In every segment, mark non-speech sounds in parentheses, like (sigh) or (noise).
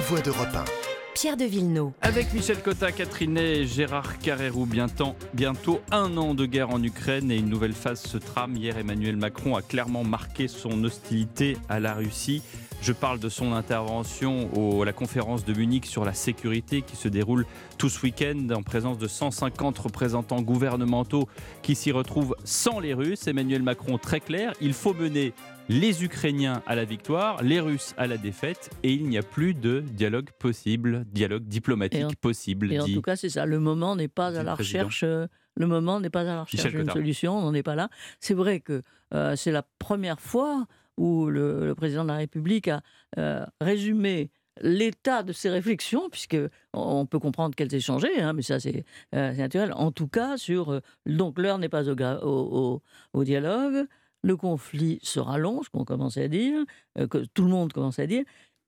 grande voix d'Europe 1. Pierre de Villeneuve. Avec Michel Cotta, Catherine et Gérard Carrérou, bientôt, bientôt un an de guerre en Ukraine et une nouvelle phase se trame. Hier, Emmanuel Macron a clairement marqué son hostilité à la Russie. Je parle de son intervention à la conférence de Munich sur la sécurité qui se déroule tout ce week-end en présence de 150 représentants gouvernementaux qui s'y retrouvent sans les Russes. Emmanuel Macron très clair, il faut mener les Ukrainiens à la victoire, les Russes à la défaite, et il n'y a plus de dialogue possible, dialogue diplomatique possible. Et en tout cas, c'est ça. Le moment n'est pas à la recherche. Euh, le moment n'est pas à la recherche d'une solution. On n'en est pas là. C'est vrai que euh, c'est la première fois où le, président de la République a euh, résumé l'état de ses réflexions, puisque on peut comprendre qu'elles aient changé, hein, mais ça c'est naturel. En tout cas, sur donc l'heure n'est pas au, au, dialogue, le conflit se rallonge, qu'on commence à dire, euh, que tout le monde commence à dire.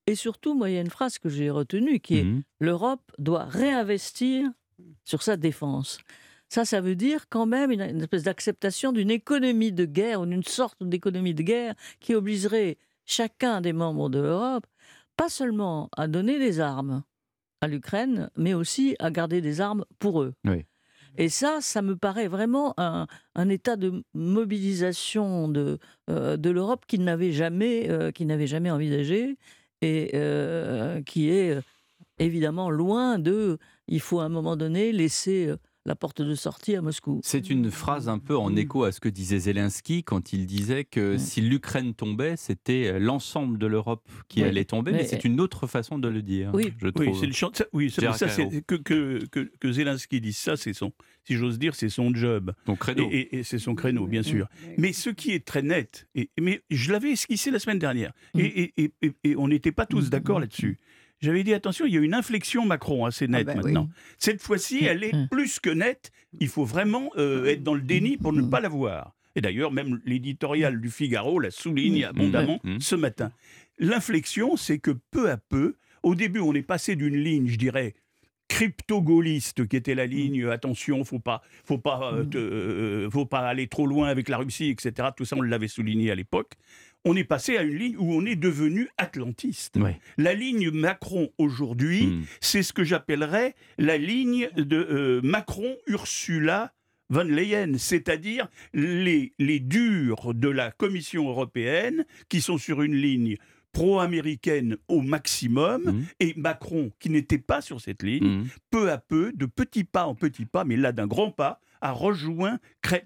Et surtout, moi, il y a une phrase que j'ai retenue qui est mmh l'Europe doit réinvestir sur sa défense. Ça, ça veut dire quand même une, espèce d'acceptation d'une économie de guerre ou d'une sorte d'économie de guerre qui obligerait chacun des membres de l'Europe, pas seulement à donner des armes à l'Ukraine, mais aussi à garder des armes pour eux. Oui. Et ça, ça me paraît vraiment un, état de mobilisation de, euh, de l'Europe qu'il n'avait jamais, euh, n'avait jamais envisagé et euh, qui est évidemment loin de. Il faut à un moment donné laisser la porte de sortie à Moscou. C'est une phrase un peu en mm. écho à ce que disait Zelensky quand il disait que mm. si l'Ukraine tombait, c'était l'ensemble de l'Europe qui allait tomber, mais, c'est une autre façon de le dire. Oui, je trouve. c'est le Oui, ça, que, que, que, Zelensky dise ça, c'est son, si j'ose dire, c'est son job. Son créneau. Et, c'est son créneau, bien sûr. Mais ce qui est très net, et, mais je l'avais esquissé la semaine dernière, mm. et, on n'était pas tous d'accord là-dessus. J'avais dit attention, il y a une inflexion Macron assez nette ah bah maintenant. Cette fois-ci, elle est plus que nette. Il faut vraiment euh, être dans le déni pour ne pas la voir. Et d'ailleurs, même l'éditorial du Figaro la souligne abondamment ce matin. L'inflexion, c'est que peu à peu, au début, on est passé d'une ligne, je dirais, crypto-gaulliste qui était la ligne attention, faut pas, faut pas, euh, euh, faut pas aller trop loin avec la Russie, etc. Tout ça, on l'avait souligné à l'époque on est passé à une ligne où on est devenu atlantiste. La ligne Macron aujourd'hui, hmm. c'est ce que j'appellerais la ligne de euh, Macron-Ursula von Leyen, c'est-à-dire les, les durs de la Commission européenne qui sont sur une ligne pro-américaine au maximum, hmm. et Macron, qui n'était pas sur cette ligne, hmm. peu à peu, de petit pas en petit pas, mais là d'un grand pas, a rejoint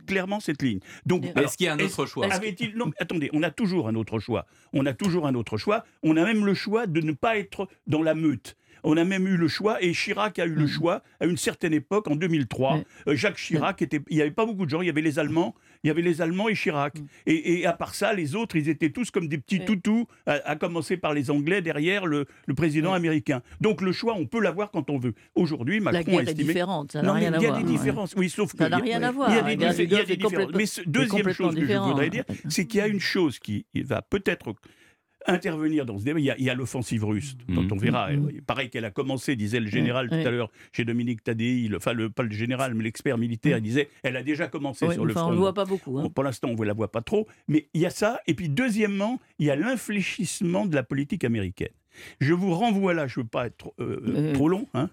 clairement cette ligne. Donc, est-ce qu'il y a un autre choix? Non, attendez, on a toujours un autre choix. On a toujours un autre choix. On a même le choix de ne pas être dans la meute. On a même eu le choix, et Chirac a eu le mm. choix à une certaine époque, en 2003. Euh, Jacques Chirac, était, il n'y avait pas beaucoup de gens, il y avait les Allemands, il y avait les Allemands et Chirac. Mm. Et, à part ça, les autres, ils étaient tous comme des petits toutous, à, commencer par les Anglais derrière le, président américain. Donc le choix, on peut l'avoir quand on veut. Aujourd'hui, Macron La guerre a estimé... est différente, ça n'a rien à voir. Il y a des différences, oui, sauf que... Ça n'a rien à voir. Il y a des, différences. Mais deuxième chose que je voudrais dire, c'est qu'il y a une chose qui va peut-être intervenir dans ce débat. Il y a, l'offensive russe, dont mmh. on verra. Mmh. Pareil qu'elle a commencé, disait le général tout à l'heure chez Dominique Tadei, enfin le, pas le général, mais l'expert militaire, il disait elle a déjà commencé sur le front. On ne voit pas beaucoup. Hein. Pour l'instant, on ne la voit pas trop. Mais il y a ça. Et puis, deuxièmement, il y a l'infléchissement de la politique américaine. Je vous renvoie là, je ne veux pas être euh, euh, trop long, hein,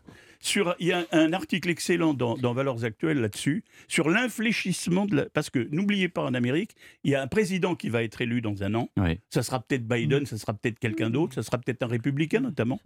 il y a un article excellent dans, Valeurs Actuelles là-dessus, sur l'infléchissement de la... Parce que n'oubliez pas, en Amérique, il y a un président qui va être élu dans un an. Ça sera peut-être Biden, ça sera peut-être quelqu'un d'autre, ça sera peut-être un républicain notamment.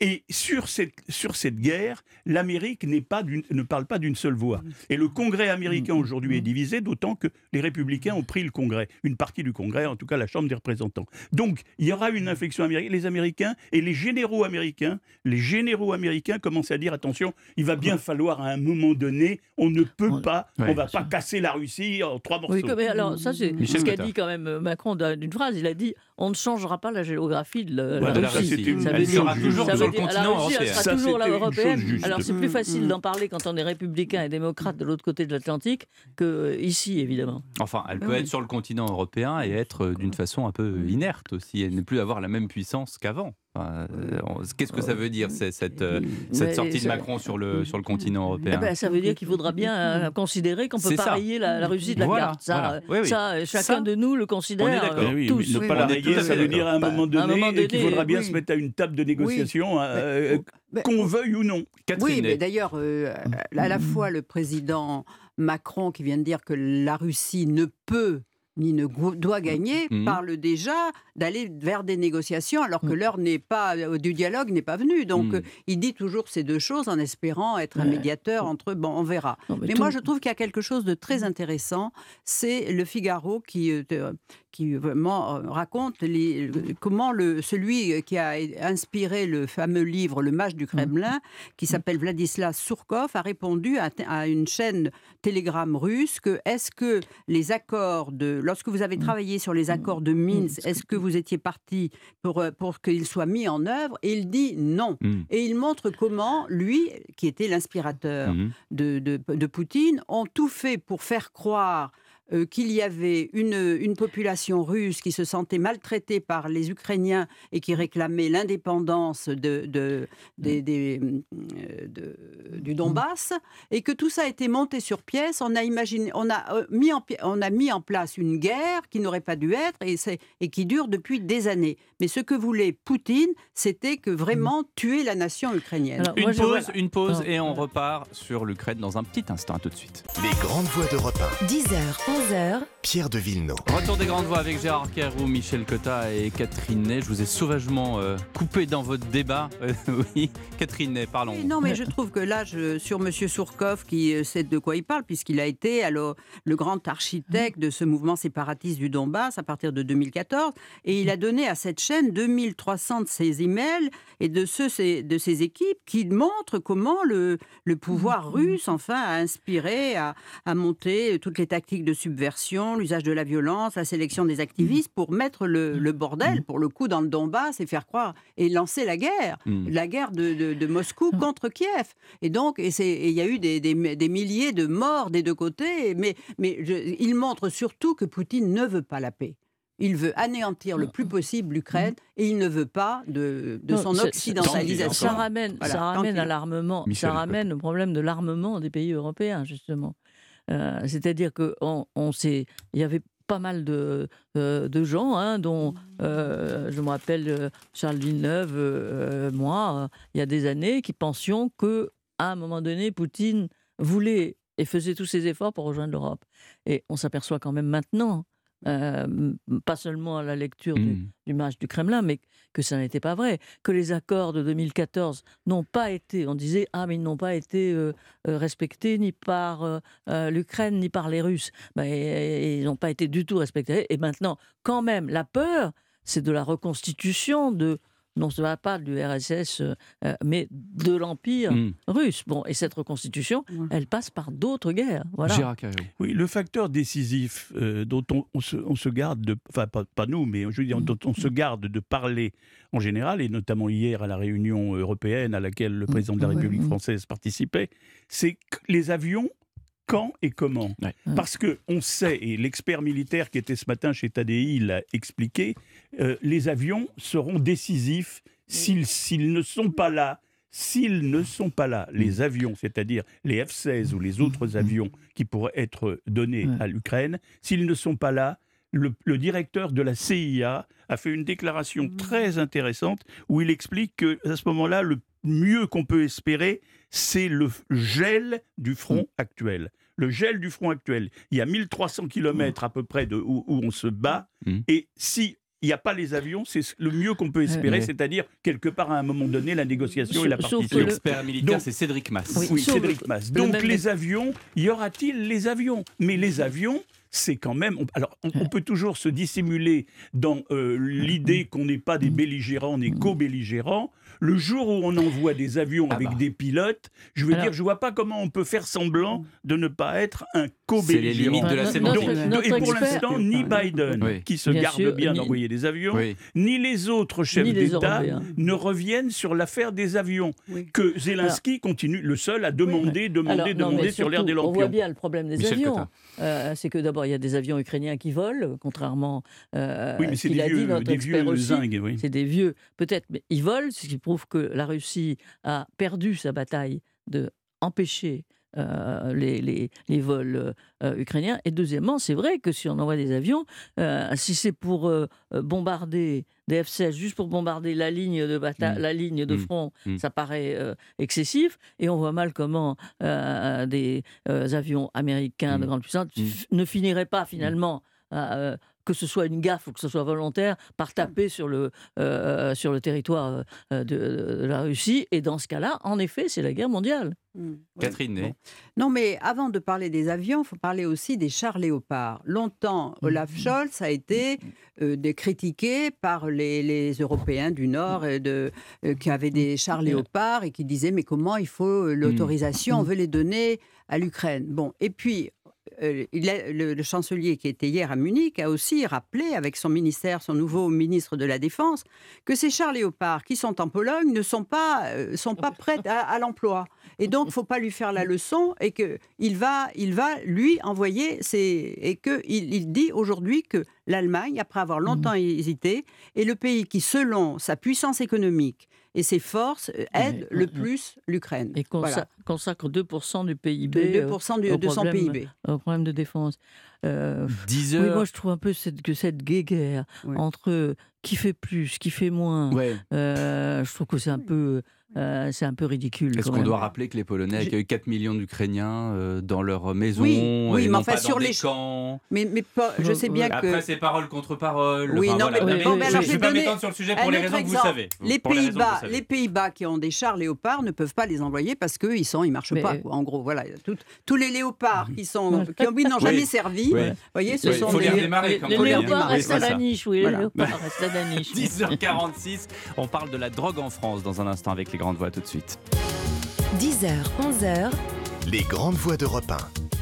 Et sur cette, sur cette guerre, l'Amérique pas ne parle pas d'une seule voix. Et le Congrès américain aujourd'hui est divisé, d'autant que les républicains ont pris le Congrès, une partie du Congrès, en tout cas la Chambre des représentants. Donc il y aura une inflexion américaine. Les Américains et les généraux américains, les généraux américains commencent à dire attention, il va bien falloir à un moment donné, on ne peut pas, on ne va pas casser la Russie en trois morceaux. Oui, mais alors ça c'est ce qu'a dit quand même Macron d'une phrase. Il a dit on ne changera pas la géographie de la, Russie. Ça veut sera toujours le continent européen. Elle sera toujours la européenne. Alors c'est plus facile d'en parler quand on est républicain et démocrate de l'autre côté de l'Atlantique que euh, ici évidemment. Enfin, elle peut être sur le continent européen et être euh, d'une façon un peu inerte aussi, et ne plus avoir la même puissance qu'avant. Euh, qu'est-ce que ça veut dire, cette, euh, sortie de Macron sur le, sur le continent européen? eh ben, Ça veut dire qu'il faudra bien euh, considérer qu'on peut pas rayer la, Russie de la carte. Ça, ça chacun de nous le considère. On est tous. Ne pas la rayer, ça veut dire à un moment donné, qu'il faudra bien se mettre à une table de négociation, euh, qu'on veuille ou non. Oui, mais d'ailleurs, euh, à la fois le président Macron qui vient de dire que la Russie ne peut ni ne doit gagner, mmh. parle déjà d'aller vers des négociations alors que mmh. l'heure n'est pas euh, du dialogue n'est pas venue. Donc mmh. euh, il dit toujours ces deux choses en espérant être un médiateur entre eux. Bon, on verra. mais, moi je trouve qu'il y a quelque chose de très intéressant. C'est le Figaro qui euh, qui vraiment raconte les, comment le, celui qui a inspiré le fameux livre Le Mage du Kremlin, qui s'appelle Vladislas Surkov, a répondu à, à une chaîne Telegram russe que est-ce que les accords de lorsque vous avez travaillé sur les accords de Minsk, est-ce que vous étiez parti pour, euh, pour qu'ils soient mis en œuvre Et il dit non. Hmm. Et il montre comment, lui, qui était l'inspirateur de, de, de Poutine, ont tout fait pour faire croire euh, qu'il y avait une, une, population russe qui se sentait maltraitée par les Ukrainiens et qui réclamait l'indépendance de, de, euh, du Donbass, et que tout ça a été monté sur pièce. On a, imaginé, on a, euh, mis, en, on a mis en place une guerre qui n'aurait pas dû être et, et qui dure depuis des années. Mais ce que voulait Poutine, c'était que vraiment mm. tuer la nation ukrainienne. une, pause, une pause, et on repart sur l'Ukraine dans un petit instant. À tout de suite. Les grandes voix d'Europe 1. 10h, 11h. Pierre de Villeneuve. Retour des grandes voix avec Gérard Carrou, Michel Cotta et Catherine Ney. Je vous ai sauvagement euh, coupé dans votre débat. (laughs) oui, Catherine Ney, parlons. non, mais je trouve que là, sur M. Sourkov, qui euh, sait de quoi il parle, puisqu'il a été alors, le grand architecte de ce mouvement séparatiste du Donbass à partir de 2014, et il a donné à cette chaîne 2300 de ses emails et de ceux de ses équipes qui montrent comment le, le pouvoir russe, enfin, a inspiré, à, à monter toutes les tactiques de subversion, l'usage de la violence, la sélection des activistes pour mettre le, le bordel, pour le coup, dans le Donbass et faire croire et lancer la guerre, mm. la guerre de, de, Moscou contre Kiev. Et donc, il y a eu des, des, des, milliers de morts des deux côtés, mais, mais il montre surtout que Poutine ne veut pas la paix. Il veut anéantir le plus possible l'Ukraine et il ne veut pas de, de son occidentalisation. Ça ramène, ça ramène à l'armement, ça ramène au problème de l'armement des pays européens, justement. Euh, c'est-à-dire qu'il on, il y avait pas mal de, euh, de gens, hein, dont euh, je me rappelle Charles Villeneuve, moi, il y a des années, qui pensions que à un moment donné, Poutine voulait et faisait tous ses efforts pour rejoindre l'Europe. Et on s'aperçoit quand même maintenant euh, pas seulement à la lecture du, mmh. match du Kremlin, mais que ça n'était pas vrai, que les accords de 2014 n'ont pas été, on disait, ah mais ils n'ont pas été euh, euh, respectés ni par l'Ukraine ni par les Russes, ben, ils n'ont pas été du tout respectés. Et maintenant, quand même, la peur, c'est de la reconstitution de non va pas du RSS, euh, euh, mais de l'Empire hmm. russe. Bon, et cette reconstitution, elle passe par d'autres guerres. Voilà. Oui, le facteur décisif euh, dont on, se, garde de, enfin pas, nous, mais je veux dire, dont on se garde de parler en général, et notamment hier à la réunion européenne à laquelle le président de la République française participait, c'est que les avions quand et comment. Parce que on sait, et l'expert militaire qui était ce matin chez TADI l'a expliqué, euh, les avions seront décisifs s'ils ne sont pas là. S'ils ne sont pas là, les mm. avions, c'est-à-dire les F-16 ou les autres avions qui pourraient être donnés à l'Ukraine, s'ils ne sont pas là, le, le, directeur de la CIA a fait une déclaration très intéressante où il explique que à ce moment-là, le mieux qu'on peut espérer, c'est le gel du front mm. actuel. Le gel du front actuel. Il y a 1300 km à peu près de où, on se bat. Mm. Et si il n'y a pas les avions, c'est le mieux qu'on peut espérer, c'est-à-dire quelque part à un moment donné la négociation et la partition. L'expert militaire, c'est Cédric Mass. Oui, Cédric Mass. Donc les avions, y aura-t-il les avions? Mais les avions, c'est quand même. alors, on, peut toujours se dissimuler dans euh, l'idée qu'on n'est pas des belligérants, on est co-belligérants. Le jour où on envoie des avions ah avec bah. des pilotes, je veux dire, je vois pas comment on peut faire semblant de ne pas être un co-belligérant. C'est les limites de la sémantique. et pour l'instant, ni Biden, qui se garde bien d'envoyer des avions, ni les autres chefs d'État ne reviennent sur l'affaire des avions. Que Zelensky continue, le seul à demander, demander, demander sur l'air des lampions. On voit bien le problème des avions. Euh, c'est que d'abord, il y a des avions ukrainiens qui volent, contrairement euh, oui, mais c'est des, vieux, des vieux zingues, oui. C'est des vieux, peut-être, mais ils volent, ce qui prouve que la Russie a perdu sa bataille de empêcher les, les, les, vols ukrainiens. Et deuxièmement, c'est vrai que si on envoie des avions, si c'est pour bombarder des F-16 juste pour bombarder la ligne de, mmh. la ligne de mmh. front, mmh. ça paraît excessif. Et on voit mal comment des avions américains de grande puissance ne finiraient pas finalement que ce soit une gaffe ou que ce soit volontaire, par taper sur le, euh, sur le territoire euh, de, la Russie. Et dans ce cas-là, en effet, c'est la guerre mondiale. Mmh, Catherine Non, mais avant de parler des avions, il faut parler aussi des chars léopards. Longtemps, mmh. Olaf Scholz a été euh, critiqué par les, Européens du Nord et de, qui avaient des chars léopards et qui disaient mais comment il faut l'autorisation, on veut les donner à l'Ukraine? Bon, et puis euh, le, chancelier qui était hier à Munich a aussi rappelé avec son ministère, son nouveau ministre de la Défense, que ces chars léopards qui sont en Pologne ne sont pas, euh, sont pas prêts à, l'emploi. Et donc, il ne faut pas lui faire la leçon et qu'il va, il va lui envoyer ses... Et qu'il il dit aujourd'hui que l'Allemagne, après avoir longtemps hésité, est le pays qui, selon sa puissance économique, et ses forces euh, aident le plus l'Ukraine. Et consacre 2% du PIB, 2% du, de son PIB. Au problème de défense. Euh, 10 heures. moi, je trouve un peu cette, que cette guéguerre entre qui fait plus, qui fait moins, euh, je trouve que c'est un peu euh, c'est un peu ridicule. Est-ce qu'on doit rappeler que les Polonais accueillent 4 millions d'Ukrainiens euh, dans leur maison Oui, oui mais enfin sur les camps? Mais, mais je sais bien que. Après, c'est parole contre parole. Oui, non, mais, je ne vais pas m'étendre sur le sujet pour les raisons que vous savez. Les Pays-Bas, les Pays-Bas qui ont des chars léopards ne peuvent pas les envoyer parce qu'ils sont, ils marchent pas. En gros, voilà, tous les léopards qui sont, qui n'ont jamais servi. Vous voyez, ce sont des. Les léopards restent à la niche, oui. Les léopards (laughs) restent à la niche. 10h46, on parle de la drogue en France dans un instant avec les Grandes Voix tout de suite. 10h, 11h. Les Grandes Voix d'Europe 1.